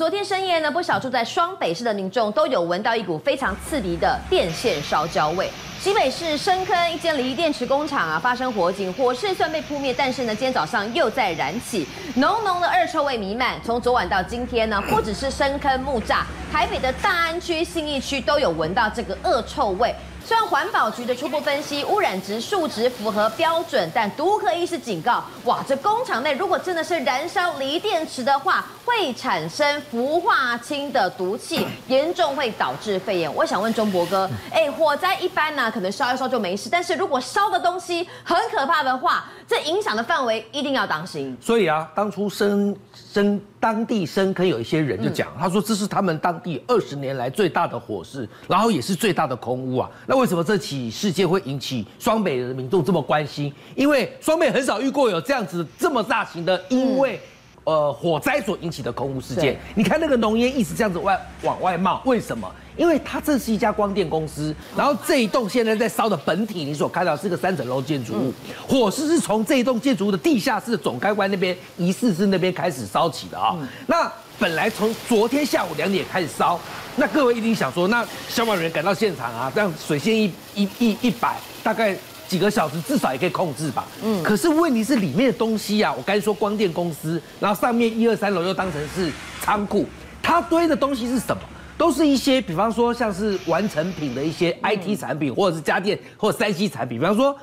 昨天深夜呢，不少住在双北市的民众都有闻到一股非常刺鼻的电线烧焦味。新北市深坑一间锂电池工厂啊，发生火警，火势虽然被扑灭，但是呢，今天早上又在燃起，浓浓的恶臭味弥漫。从昨晚到今天呢，不只是深坑木栅，台北的大安区、信义区都有闻到这个恶臭味。虽然环保局的初步分析污染值数值符合标准，但毒科医师警告：哇，这工厂内如果真的是燃烧锂电池的话，会产生氟化氢的毒气，严重会导致肺炎。我想问中博哥，哎，火灾一般呢、可能烧一烧就没事，但是如果烧的东西很可怕的话，这影响的范围一定要当心。所以啊，当初生深当地深坑有一些人就讲，他说这是他们当地二十年来最大的火势，然后也是最大的空屋啊。那为什么这起事件会引起双北的民众这么关心？因为双北很少遇过有这样子这么大型的，因为。呃，火灾所引起的空污事件，你看那个浓烟一直这样子外往外冒，为什么？因为它这是一家光电公司，然后这一栋现在在烧的本体，你所看到是个三层楼建筑物，火势是从这一栋建筑物的地下室总开关那边，疑似是那边开始烧起的啊。那本来从昨天下午两点开始烧，那各位一定想说，那消防员赶到现场啊，这样水线一一一一摆，大概。几个小时至少也可以控制吧。嗯，可是问题是里面的东西啊，我刚才说光电公司，然后上面一二三楼又当成是仓库，它堆的东西是什么？都是一些，比方说像是完成品的一些 IT 产品，或者是家电或者三 C 产品，比方说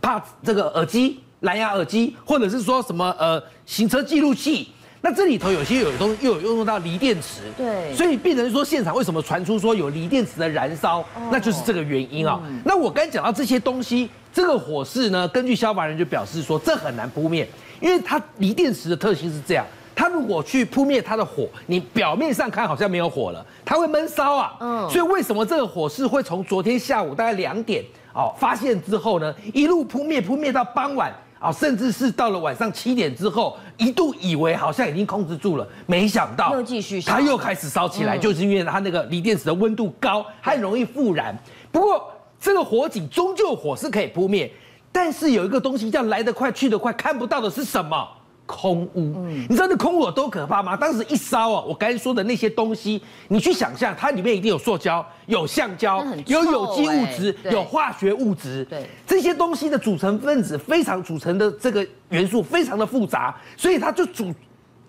怕这个耳机、蓝牙耳机，或者是说什么呃行车记录器。那这里头有些有东又有用到锂电池，对，所以变成说现场为什么传出说有锂电池的燃烧，那就是这个原因啊。那我刚才讲到这些东西，这个火势呢，根据消防人就表示说，这很难扑灭，因为它锂电池的特性是这样，它如果去扑灭它的火，你表面上看好像没有火了，它会闷烧啊。嗯，所以为什么这个火势会从昨天下午大概两点哦发现之后呢，一路扑灭扑灭到傍晚。啊，甚至是到了晚上七点之后，一度以为好像已经控制住了，没想到又继续，它又开始烧起来，就是因为它那个锂电池的温度高，很容易复燃。不过这个火警终究火是可以扑灭，但是有一个东西叫来得快去得快，看不到的是什么？空屋，嗯，你知道那空屋有多可怕吗？当时一烧啊，我刚才说的那些东西，你去想象，它里面一定有塑胶、有橡胶、有有机物质、有化学物质，对，这些东西的组成分子非常组成的这个元素非常的复杂，所以它就组，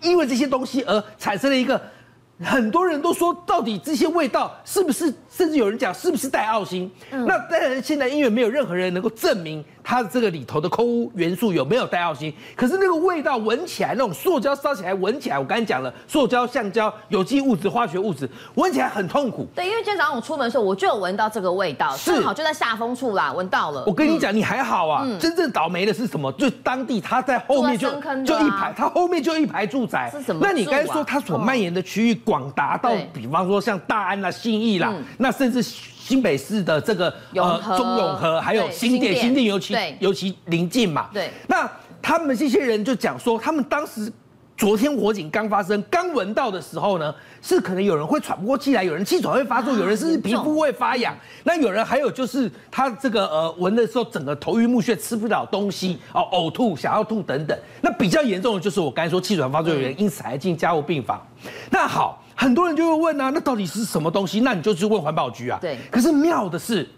因为这些东西而产生了一个。很多人都说，到底这些味道是不是？甚至有人讲是不是带奥星？嗯、那当然，现在因为没有任何人能够证明它的这个里头的空污元素有没有带奥辛。可是那个味道闻起来，那种塑胶烧起来闻起来，我刚才讲了，塑胶、橡胶、有机物质、化学物质，闻起来很痛苦。对，因为今天早上我出门的时候，我就有闻到这个味道，正好就在下风处啦，闻到了。我跟你讲，你还好啊，嗯、真正倒霉的是什么？就当地他在后面就就一排，他后面就一排住宅。是什么？那你刚才说它所蔓延的区域广达到，比方说像大安啦、信义啦，嗯、那甚至新北市的这个呃中永和，还有新店，新店尤其尤其临近嘛。对，那他们这些人就讲说，他们当时。昨天火警刚发生，刚闻到的时候呢，是可能有人会喘不过气来，有人气喘会发作，有人甚至皮肤会发痒。那有人还有就是他这个呃闻的时候，整个头晕目眩，吃不了东西哦，呕吐，想要吐等等。那比较严重的就是我刚才说气喘发作，有人因此还进加护病房。那好，很多人就会问啊，那到底是什么东西？那你就去问环保局啊。对。可是妙的是。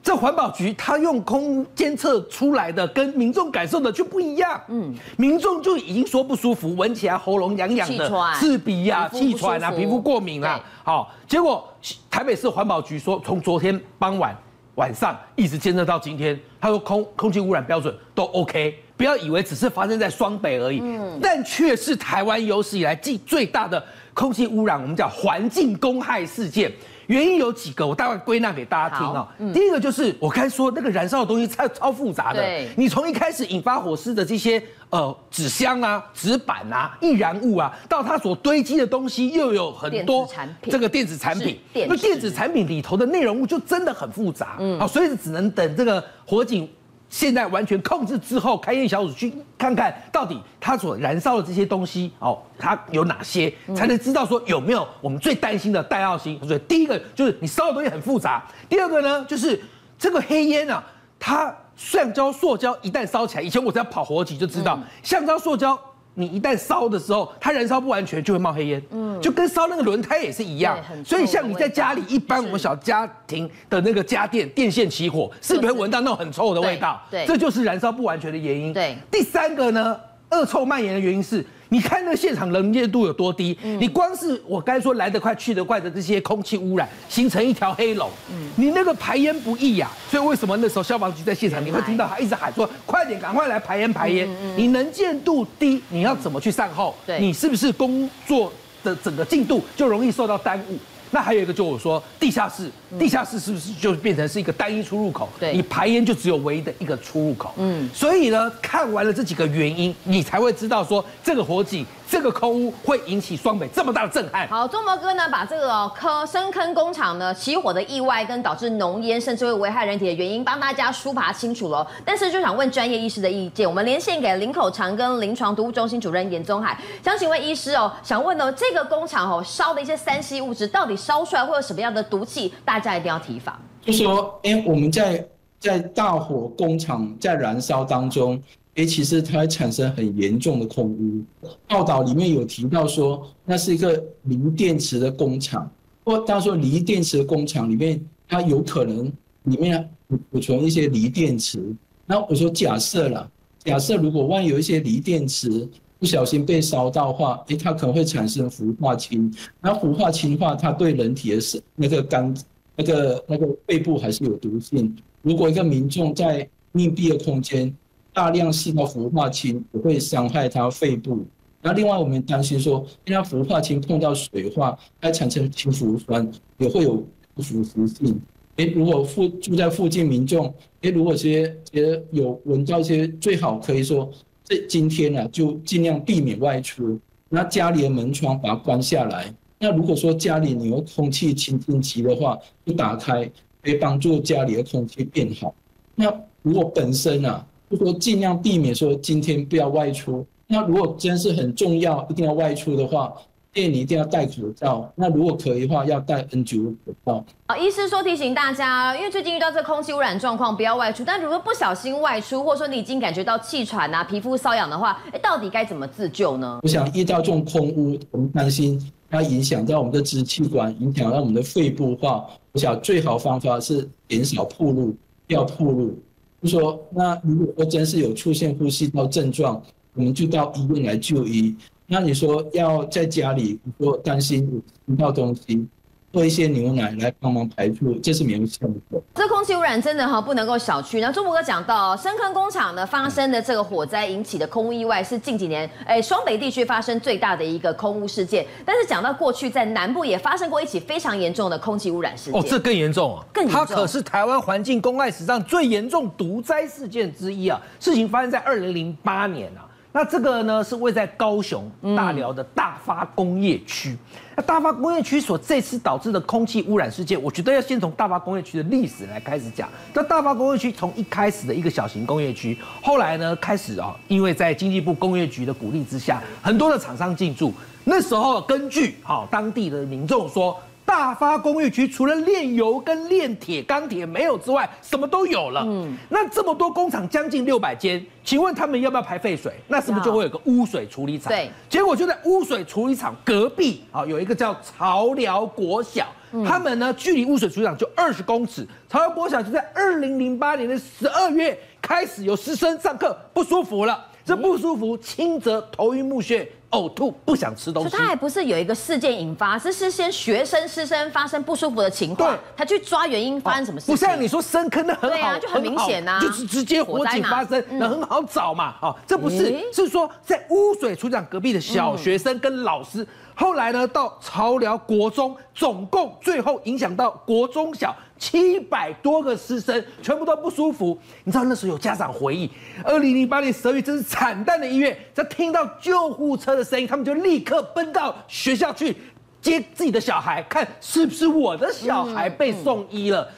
这环保局他用空监测出来的，跟民众感受的就不一样。嗯，民众就已经说不舒服，闻起来喉咙痒痒的，刺鼻呀、气喘啊，皮肤过敏啊。好，结果台北市环保局说，从昨天傍晚晚上一直监测到今天，他说空空气污染标准都 OK。不要以为只是发生在双北而已，嗯，但却是台湾有史以来最最大的空气污染，我们叫环境公害事件。原因有几个，我大概归纳给大家听哦。嗯、第一个就是我刚才说那个燃烧的东西超超复杂的，你从一开始引发火势的这些呃纸箱啊、纸板啊、易燃物啊，到它所堆积的东西又有很多这个电子产品，那电，电子产品里头的内容物就真的很复杂，嗯，好，所以只能等这个火警。现在完全控制之后，开业小组去看看到底它所燃烧的这些东西哦，它有哪些，才能知道说有没有我们最担心的代奥辛。所以第一个就是你烧的东西很复杂，第二个呢就是这个黑烟啊，它橡胶、塑胶一旦烧起来，以前我只要跑火警就知道，橡胶、塑胶你一旦烧的时候，它燃烧不完全就会冒黑烟，嗯，就跟烧那个轮胎也是一样。所以像你在家里，一般我们小家庭的那个家电电线起火，是不是会闻到那种很臭的味道？对，这就是燃烧不完全的原因。对，第三个呢，恶臭蔓延的原因是。你看那个现场能见度有多低？嗯、你光是我刚才说来得快去得快的这些空气污染，形成一条黑龙。嗯，你那个排烟不易呀、啊，所以为什么那时候消防局在现场，你会听到他一直喊说：“快点，赶快来排烟排烟。嗯嗯”你能见度低，你要怎么去善后？对，你是不是工作的整个进度就容易受到耽误？那还有一个就是我说地下室，地下室是不是就变成是一个单一出入口？对，你排烟就只有唯一的一个出入口。嗯，所以呢，看完了这几个原因，你才会知道说这个火警。这个空屋会引起双北这么大的震撼。好，中博哥呢，把这个坑深坑工厂呢起火的意外跟导致浓烟甚至会危害人体的原因，帮大家梳爬清楚了。但是就想问专业医师的意见，我们连线给林口长庚临床毒物中心主任严宗海，想请问医师哦，想问呢，这个工厂哦烧的一些三 C 物质，到底烧出来会有什么样的毒气？大家一定要提防。就说，哎，我们在在大火工厂在燃烧当中。哎，其实它会产生很严重的空污。报道里面有提到说，那是一个锂电池的工厂，或他说锂电池的工厂里面，它有可能里面储存一些锂电池。那我说假设了，假设如果万一有一些锂电池不小心被烧到话，哎，它可能会产生氟化氢。那氟化氢的话，它对人体的是那个肝、那个那个肺部还是有毒性。如果一个民众在密闭的空间，大量吸到氟化氢也会伤害他肺部。那另外我们担心说，因为氟化氢碰到水化，它产生氢氟酸，也会有腐蚀性。诶，如果附住在附近民众，诶，如果些些有闻到一些，最好可以说，这今天呢、就尽量避免外出。那家里的门窗把它关下来。那如果说家里你有空气清净机的话，就打开，可以帮助家里的空气变好。那如果本身啊。就说尽量避免说今天不要外出。那如果真是很重要，一定要外出的话，建议你一定要戴口罩。那如果可以的话，要戴 N95 口罩。啊，医师说提醒大家，因为最近遇到这个空气污染状况，不要外出。但如果不小心外出，或者说你已经感觉到气喘啊、皮肤瘙痒的话，哎，到底该怎么自救呢？我想遇到这种空污，我们担心它影响到我们的支气管，影响到我们的肺部的话，我想最好方法是减少暴露，不要暴露。就说，那如果说真是有出现呼吸道症状，我们就到医院来就医。那你说要在家里，你说担心有闻到东西。喝一些牛奶来帮忙排出，这是没有效果。这空气污染真的哈不能够小觑。那中博哥讲到，深坑工厂呢发生的这个火灾引起的空污意外，是近几年哎双北地区发生最大的一个空污事件。但是讲到过去，在南部也发生过一起非常严重的空气污染事件。哦，这更严重啊！更严重，它可是台湾环境公害史上最严重毒灾事件之一啊！事情发生在二零零八年啊。那这个呢，是位在高雄大寮的大发工业区。那大发工业区所这次导致的空气污染事件，我觉得要先从大发工业区的历史来开始讲。那大发工业区从一开始的一个小型工业区，后来呢开始啊，因为在经济部工业局的鼓励之下，很多的厂商进驻。那时候根据好当地的民众说。大发工业区除了炼油跟炼铁、钢铁没有之外，什么都有了。嗯，那这么多工厂，将近六百间，请问他们要不要排废水？那是不是就会有个污水处理厂？对，结果就在污水处理厂隔壁啊，有一个叫潮寮国小，他们呢距离污水处理厂就二十公尺。潮寮国小就在二零零八年的十二月开始有师生上课不舒服了，这不舒服轻则头晕目眩。呕吐，不想吃东西。他还不是有一个事件引发，是是先学生师生发生不舒服的情况，对他去抓原因发生什么事情。不像你说深坑的很好，对啊，就很明显呐，就是直接火警发生，那很好找嘛。哦，这不是，是说在污水处理厂隔壁的小学生跟老师。后来呢，到潮寮国中，总共最后影响到国中小七百多个师生，全部都不舒服。你知道那时候有家长回忆，二零零八年十二月，真是惨淡的一月。在听到救护车的声音，他们就立刻奔到学校去接自己的小孩，看是不是我的小孩被送医了。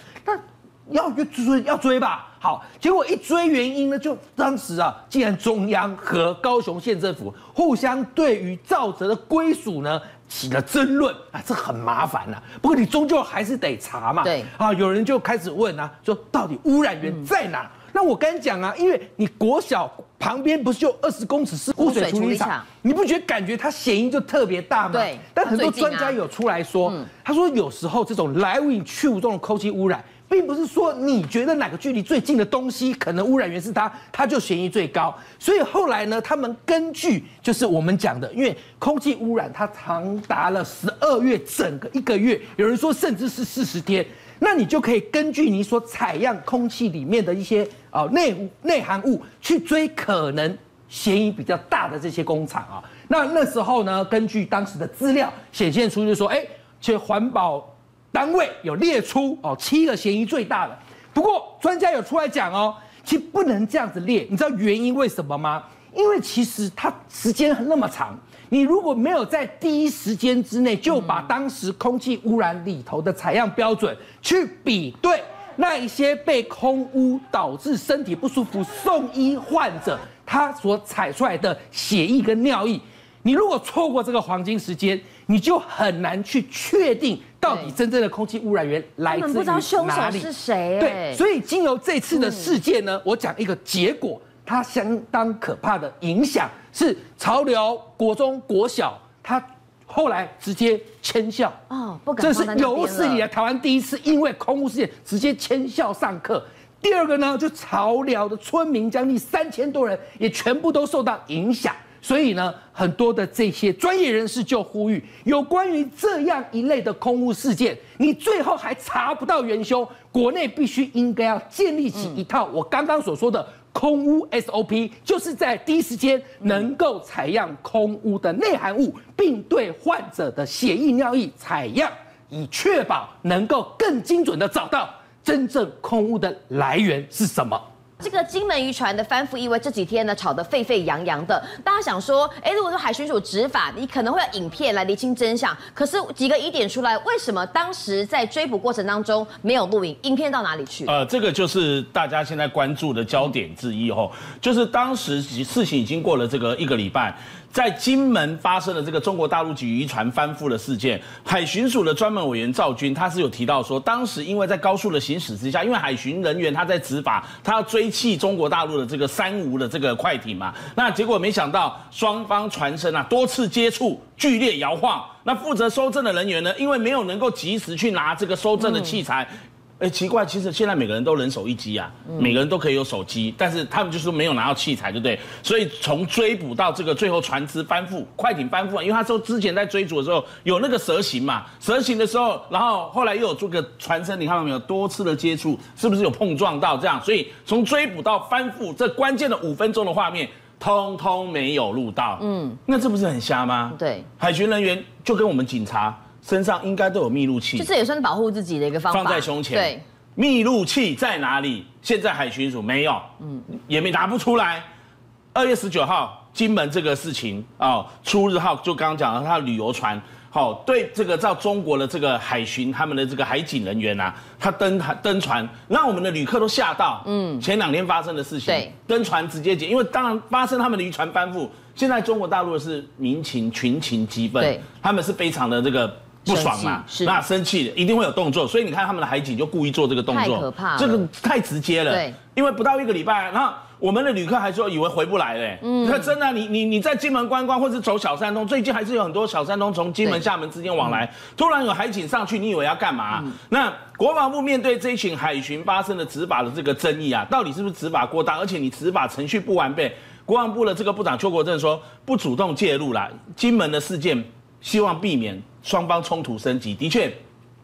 要追要追吧。好，结果一追原因呢，就当时啊，既然中央和高雄县政府互相对于肇责的归属呢起了争论啊，这很麻烦呐。不过你终究还是得查嘛。对啊，有人就开始问啊，说到底污染源在哪？嗯那我跟你讲啊，因为你国小旁边不是就二十公尺是污水处理厂，你不觉得感觉它嫌疑就特别大吗？对。但很多专家有出来说，他说有时候这种来无影去无踪的空气污染。并不是说你觉得哪个距离最近的东西可能污染源是它，它就嫌疑最高。所以后来呢，他们根据就是我们讲的，因为空气污染它长达了十二月整个一个月，有人说甚至是四十天，那你就可以根据你所采样空气里面的一些啊内内含物去追可能嫌疑比较大的这些工厂啊。那那时候呢，根据当时的资料显现出，就是说，哎，其实环保。单位有列出哦，七个嫌疑最大的。不过专家有出来讲哦，其实不能这样子列。你知道原因为什么吗？因为其实它时间那么长，你如果没有在第一时间之内就把当时空气污染里头的采样标准去比对那一些被空污导致身体不舒服送医患者他所采出来的血液跟尿液，你如果错过这个黄金时间，你就很难去确定。到底真正的空气污染源来自于哪里？不知道凶手是谁？对，所以经由这次的事件呢，我讲一个结果，它相当可怕的影响是潮流国中、国小，它后来直接迁校哦，不敢。这是有史以来台湾第一次因为空污事件直接迁校上课。第二个呢，就潮寮的村民将近三千多人也全部都受到影响。所以呢，很多的这些专业人士就呼吁，有关于这样一类的空屋事件，你最后还查不到元凶，国内必须应该要建立起一套我刚刚所说的空屋 SOP，就是在第一时间能够采样空屋的内含物，并对患者的血液尿液采样，以确保能够更精准的找到真正空屋的来源是什么。这个金门渔船的翻覆意外这几天呢，吵得沸沸扬扬的。大家想说，哎，如果说海巡署执法，你可能会有影片来厘清真相。可是几个疑点出来，为什么当时在追捕过程当中没有录影？影片到哪里去？呃，这个就是大家现在关注的焦点之一哦，就是当时事情已经过了这个一个礼拜。在金门发生了这个中国大陆籍渔船翻覆的事件，海巡署的专门委员赵军他是有提到说，当时因为在高速的行驶之下，因为海巡人员他在执法，他要追缉中国大陆的这个三无的这个快艇嘛，那结果没想到双方船身啊多次接触，剧烈摇晃，那负责搜证的人员呢，因为没有能够及时去拿这个搜证的器材。哎，奇怪，其实现在每个人都人手一机啊，每个人都可以有手机，但是他们就是没有拿到器材，对不对？所以从追捕到这个最后船只翻覆，快艇翻覆，因为他说之前在追逐的时候有那个蛇形嘛，蛇形的时候，然后后来又有这个船身，你看到没有？多次的接触，是不是有碰撞到这样？所以从追捕到翻覆这关键的五分钟的画面，通通没有录到。嗯，那这不是很瞎吗？对，海巡人员就跟我们警察。身上应该都有密录器，就这也算是保护自己的一个方法。放在胸前。对，密录器在哪里？现在海巡署没有，嗯，也没拿不出来。二月十九号，金门这个事情哦，出日号就刚刚讲了，他的旅游船，好、哦，对这个照中国的这个海巡他们的这个海警人员呐、啊，他登登船，让我们的旅客都吓到。嗯，前两天发生的事情，对，登船直接解，因为当然发生他们的渔船翻覆，现在中国大陆的是民情群情激愤，对，他们是非常的这个。不爽嘛？是那生气一定会有动作，所以你看他们的海警就故意做这个动作，太可怕了，这个太直接了。对，因为不到一个礼拜，然后我们的旅客还说以为回不来嘞。嗯，你看真的、啊，你你你在金门观光，或是走小三通，最近还是有很多小三通从金门、厦门之间往来。嗯、突然有海警上去，你以为要干嘛？嗯、那国防部面对这一群海巡发生的执法的这个争议啊，到底是不是执法过当？而且你执法程序不完备，国防部的这个部长邱国正说不主动介入啦，金门的事件。希望避免双方冲突升级。的确，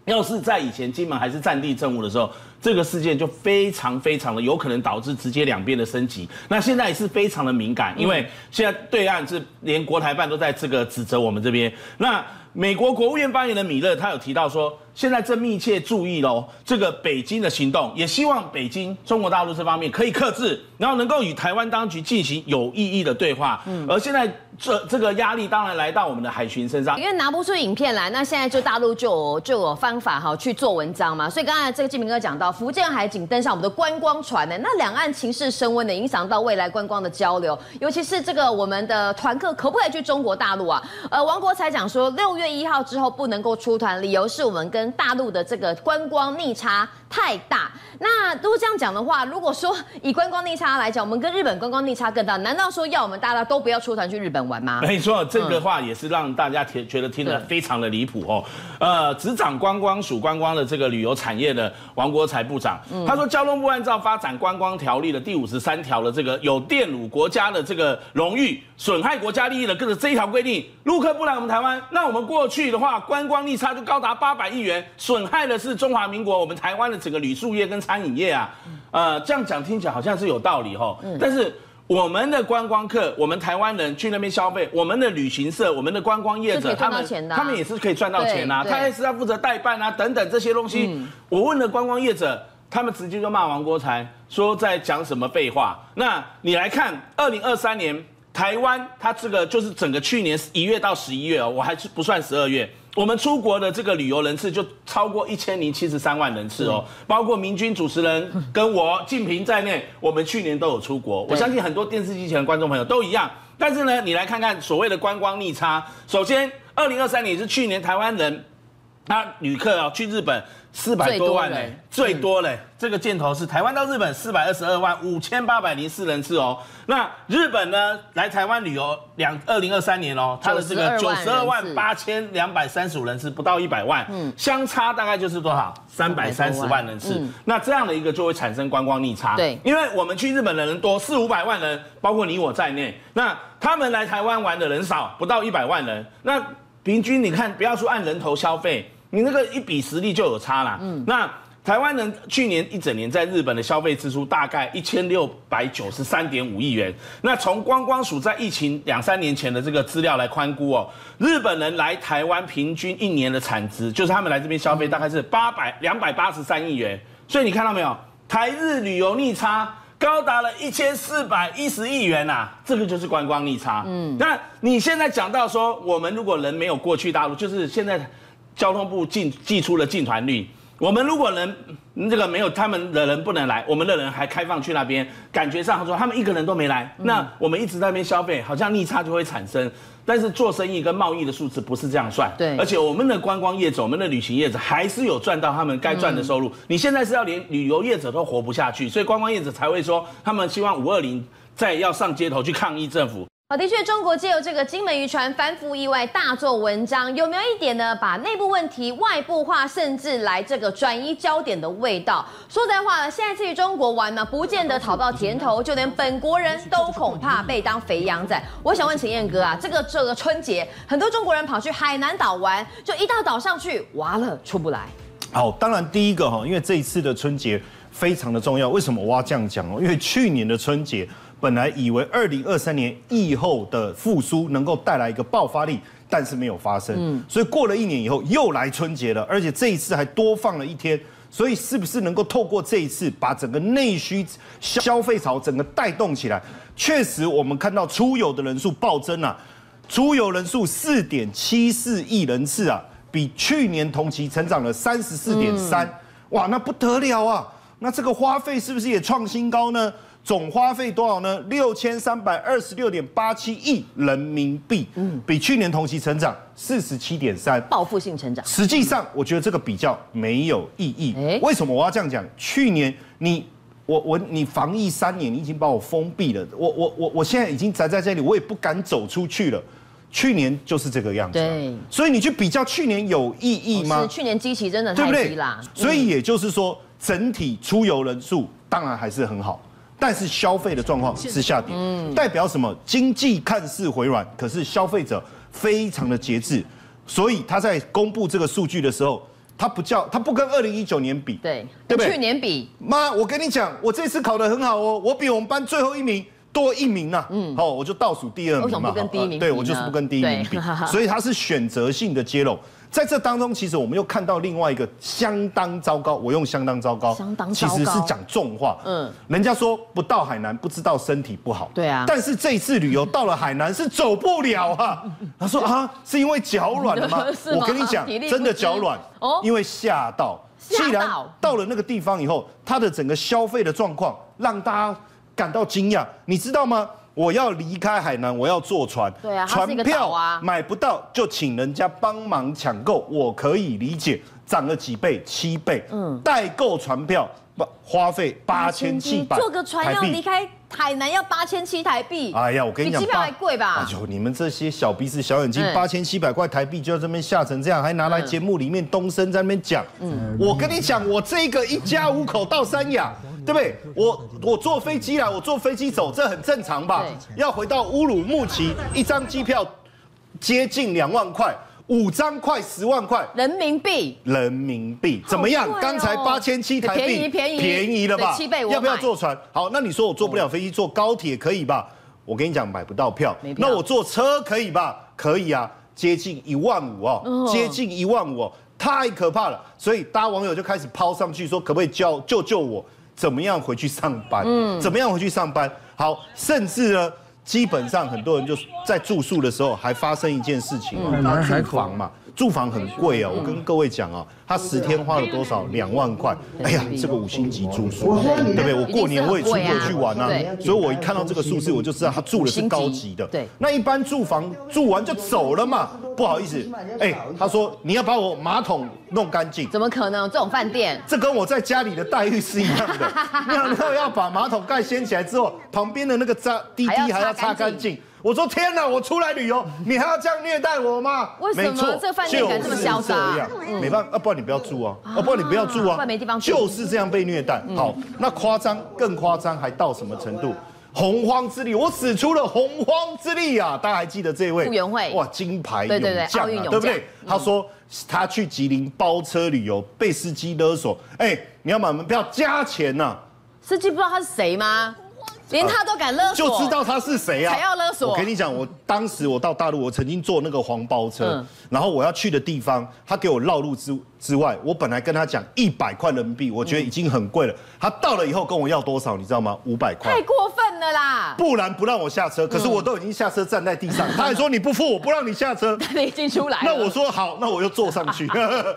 要是在以前金门还是战地政务的时候，这个事件就非常非常的有可能导致直接两边的升级。那现在也是非常的敏感，因为现在对岸是连国台办都在这个指责我们这边。那美国国务院发言人米勒他有提到说，现在正密切注意喽这个北京的行动，也希望北京中国大陆这方面可以克制，然后能够与台湾当局进行有意义的对话。嗯，而现在。这这个压力当然来到我们的海巡身上，因为拿不出影片来，那现在就大陆就有就有方法哈去做文章嘛。所以刚才这个金明哥讲到，福建海警登上我们的观光船呢，那两岸情势升温的，影响到未来观光的交流，尤其是这个我们的团客可不可以去中国大陆啊？呃，王国才讲说，六月一号之后不能够出团，理由是我们跟大陆的这个观光逆差太大。那如果这样讲的话，如果说以观光逆差来讲，我们跟日本观光逆差更大，难道说要我们大家都不要出团去日本玩吗？没错，这个话也是让大家听觉得听得非常的离谱哦。呃，执掌观光署观光的这个旅游产业的王国才部长，他说交通部按照发展观光条例的第五十三条的这个有玷辱国家的这个荣誉、损害国家利益的各个这一条规定，陆客不来我们台湾，那我们过去的话观光逆差就高达八百亿元，损害的是中华民国我们台湾的整个旅宿业跟餐饮业啊。呃，这样讲听起来好像是有道理哈，但是我们的观光客，我们台湾人去那边消费，我们的旅行社，我们的观光业者，他们他们也是可以赚到钱呐，他也是要负责代办啊等等这些东西。我问了观光业者，他们直接就骂王国才，说在讲什么废话。那你来看，二零二三年台湾，它这个就是整个去年一月到十一月哦，我还是不算十二月。我们出国的这个旅游人次就超过一千零七十三万人次哦，包括明君主持人跟我静平在内，我们去年都有出国。我相信很多电视机前的观众朋友都一样。但是呢，你来看看所谓的观光逆差，首先，二零二三年是去年台湾人，他旅客啊去日本。四百多万嘞，最多嘞，这个箭头是台湾到日本四百二十二万五千八百零四人次哦。那日本呢，来台湾旅游两二零二三年哦，它的这个九十二万八千两百三十五人次，不到一百万，嗯，相差大概就是多少？三百三十万人次。那这样的一个就会产生观光逆差，对，因为我们去日本的人多四五百万人，包括你我在内，那他们来台湾玩的人少，不到一百万人，那平均你看，不要说按人头消费。你那个一比实力就有差啦。嗯，那台湾人去年一整年在日本的消费支出大概一千六百九十三点五亿元。那从观光署在疫情两三年前的这个资料来宽估哦，日本人来台湾平均一年的产值，就是他们来这边消费大概是八百两百八十三亿元。所以你看到没有，台日旅游逆差高达了一千四百一十亿元呐，这个就是观光逆差。嗯，那你现在讲到说，我们如果人没有过去大陆，就是现在。交通部进寄出了进团率，我们如果能这个没有他们的人不能来，我们的人还开放去那边，感觉上说他们一个人都没来，那我们一直在那边消费，好像逆差就会产生。但是做生意跟贸易的数字不是这样算，对，而且我们的观光业者、我们的旅行业者还是有赚到他们该赚的收入。你现在是要连旅游业者都活不下去，所以观光业者才会说他们希望五二零再要上街头去抗议政府。好，的确，中国借由这个金门渔船翻覆意外大做文章，有没有一点呢？把内部问题外部化，甚至来这个转移焦点的味道？说在话呢，现在去中国玩呢，不见得讨到甜头，就连本国人都恐怕被当肥羊仔。我想问陈彦哥啊，这个这个春节，很多中国人跑去海南岛玩，就一到岛上去，完了出不来。好，当然第一个哈，因为这一次的春节非常的重要，为什么我要这样讲哦？因为去年的春节。本来以为二零二三年疫后的复苏能够带来一个爆发力，但是没有发生。嗯，所以过了一年以后又来春节了，而且这一次还多放了一天。所以是不是能够透过这一次把整个内需消费潮整个带动起来？确实，我们看到出游的人数暴增啊，出游人数四点七四亿人次啊，比去年同期成长了三十四点三。哇，那不得了啊！那这个花费是不是也创新高呢？总花费多少呢？六千三百二十六点八七亿人民币，嗯，比去年同期成长四十七点三，报复性成长。实际上，我觉得这个比较没有意义。为什么我要这样讲？去年你我我你防疫三年，你已经把我封闭了，我我我我现在已经宅在这里，我也不敢走出去了。去年就是这个样子，对，所以你去比较去年有意义吗？是去年基期真的太低啦，对不对？所以也就是说，整体出游人数当然还是很好。但是消费的状况是下跌，代表什么？经济看似回软，可是消费者非常的节制，所以他在公布这个数据的时候，他不叫他不跟二零一九年比，对，对不对？去年比，妈，我跟你讲，我这次考得很好哦，我比我们班最后一名多一名呐，嗯，好，我就倒数第二名嘛，为什么不跟第一名？对，我就是不跟第一名比，所以他是选择性的揭露。在这当中，其实我们又看到另外一个相当糟糕。我用相当糟糕，相当其实是讲重话。嗯，人家说不到海南不知道身体不好。对啊。但是这一次旅游到了海南是走不了啊。他说啊，是因为脚软了吗？我跟你讲，真的脚软。哦。因为吓到，既然到了那个地方以后，他的整个消费的状况让大家感到惊讶。你知道吗？我要离开海南，我要坐船，对啊，船票买不到，就请人家帮忙抢购，我可以理解，涨了几倍，七倍，嗯，代购船票花费八千七百，坐个船要离开海南要八千七台币。哎呀，我跟你讲，比机票还贵吧？哎呦，你们这些小鼻子小眼睛，八千七百块台币就在这边吓成这样，还拿来节目里面东升在那边讲。嗯，我跟你讲，我这个一家五口到三亚，对不对？我我坐飞机来，我坐飞机走，这很正常吧？要回到乌鲁木齐，一张机票接近两万块。五张快十万块人民币，人民币怎么样？刚才八千七台币，便宜便宜便宜了吧？七倍，要不要坐船？好，那你说我坐不了飞机，坐高铁可以吧？我跟你讲，买不到票。那我坐车可以吧？可以啊，接近一万五哦，接近一万五哦，太可怕了。所以大家网友就开始抛上去说，可不可以救救救我？怎么样回去上班？嗯，怎么样回去上班？好，甚至呢？基本上很多人就在住宿的时候还发生一件事情，住房嘛，住房很贵啊。我跟各位讲啊，他十天花了多少？两万块。哎呀，这个五星级住宿，对不对？我过年我也出国去玩啊，所以我一看到这个数字，我就知道他住的是高级的。对，那一般住房住完就走了嘛，不好意思，哎，他说你要把我马桶弄干净，怎么可能？这种饭店，这跟我在家里的待遇是一样的。然后要把马桶盖掀起来之后，旁边的那个渣滴滴还要擦干净。我说天哪，我出来旅游，你还要这样虐待我吗？为什么这饭店敢这么嚣张？没办法，啊，不然你不要住啊，啊，不然你不要住啊，没地方住，就是这样被虐待。好，那夸张更夸张，还到什么程度？洪荒之力，我使出了洪荒之力啊！大家还记得这位？傅园慧，哇，金牌勇将，对不对？他说他去吉林包车旅游，被司机勒索，哎，你要买门票加钱呐。司机不知道他是谁吗？连他都敢勒索，就知道他是谁啊？才要勒索。我跟你讲，我当时我到大陆，我曾经坐那个黄包车，嗯、然后我要去的地方，他给我绕路之之外，我本来跟他讲一百块人民币，我觉得已经很贵了。他到了以后跟我要多少，你知道吗？五百块。太过分了啦！不然不让我下车，可是我都已经下车站在地上，他还说你不付我不让你下车。你已经出来了。那我说好，那我又坐上去，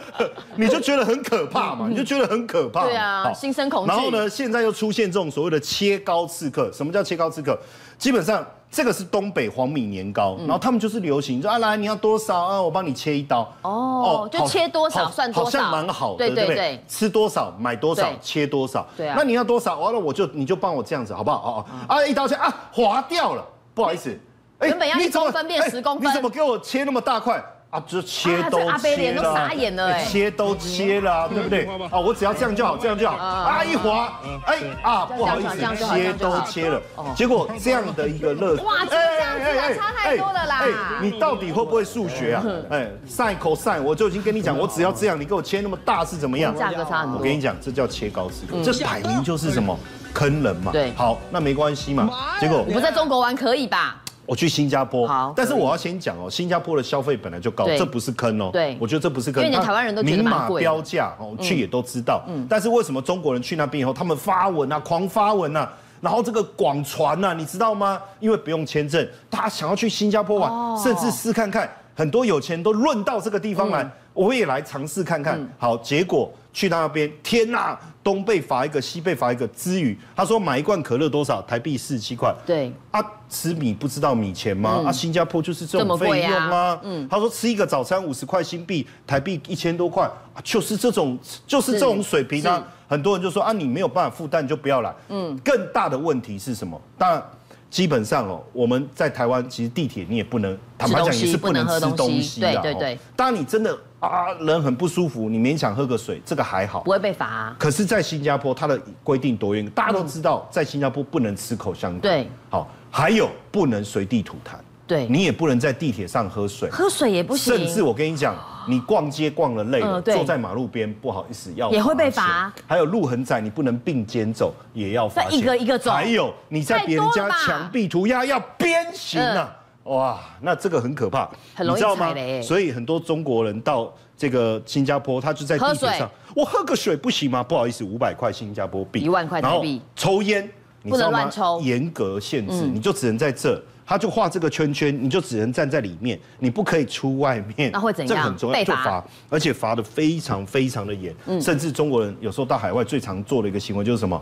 你就觉得很可怕嘛？你就觉得很可怕。对啊，心生恐惧。然后呢，现在又出现这种所谓的切糕刺客。什么叫切糕刺客？基本上。这个是东北黄米年糕，然后他们就是流行，说啊来你要多少啊，我帮你切一刀。哦，就切多少算多少，好像蛮好的，对不对？吃多少买多少，切多少。对啊。那你要多少？完了我就你就帮我这样子好不好？哦哦。啊一刀切啊划掉了，不好意思。哎，你怎么分辨十公分，你怎么给我切那么大块？啊，就切都切了，阿都傻眼了，哎，切都切了，对不对？啊，我只要这样就好，这样就好。啊，一滑，哎，啊，不好意思，切都切了。结果这样的一个乐趣，哇，这样子差太多了啦。哎，你到底会不会数学啊？哎，sin cos，我就已经跟你讲，我只要这样，你给我切那么大是怎么样？价格差很多。我跟你讲，这叫切糕刺客，这摆明就是什么坑人嘛。对，好，那没关系嘛。结果我不在中国玩可以吧？我去新加坡，好，但是我要先讲哦，新加坡的消费本来就高，这不是坑哦。对，我觉得这不是坑，因为台湾人都。明码标价哦，去也都知道。嗯，但是为什么中国人去那边以后，他们发文啊，狂发文啊，然后这个广传啊，你知道吗？因为不用签证，大家想要去新加坡玩，甚至试看看，很多有钱人都论到这个地方来，我也来尝试看看。好，结果去他那边，天呐！东被罚一个，西被罚一个。之余，他说买一罐可乐多少？台币四十七块。对啊，吃米不知道米钱吗？嗯、啊，新加坡就是这种费用吗？啊？嗯，他说吃一个早餐五十块新币，台币一千多块，啊，就是这种，就是这种水平啊。很多人就说啊，你没有办法负担，你就不要来。嗯，更大的问题是什么？当然。基本上哦，我们在台湾其实地铁你也不能，坦白讲也是不能吃东西的。对对对。当然你真的啊人很不舒服，你勉强喝个水，这个还好，不会被罚啊。可是，在新加坡它的规定多严，大家都知道，在新加坡不能吃口香糖。对。好，还有不能随地吐痰。对。你也不能在地铁上喝水。喝水也不行。甚至我跟你讲。你逛街逛了累了，坐在马路边不好意思要也会被罚。还有路很窄，你不能并肩走，也要罚。一个一个走。还有你在别人家墙壁涂鸦要鞭刑啊！哇，那这个很可怕，很容易踩雷。所以很多中国人到这个新加坡，他就在地铁上，我喝个水不行吗？不好意思，五百块新加坡币，一万块台币。抽烟不能乱抽，严格限制，你就只能在这。他就画这个圈圈，你就只能站在里面，你不可以出外面。那会怎样？这很重要，就罚，而且罚的非常非常的严。嗯，甚至中国人有时候到海外最常做的一个行为就是什么？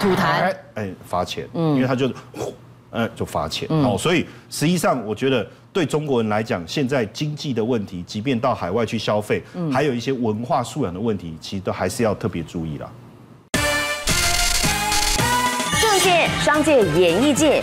吐痰。哎，罚钱。嗯，因为他就，呃，就罚钱。好，所以实际上我觉得对中国人来讲，现在经济的问题，即便到海外去消费，还有一些文化素养的问题，其实都还是要特别注意啦。界、商界、演艺界，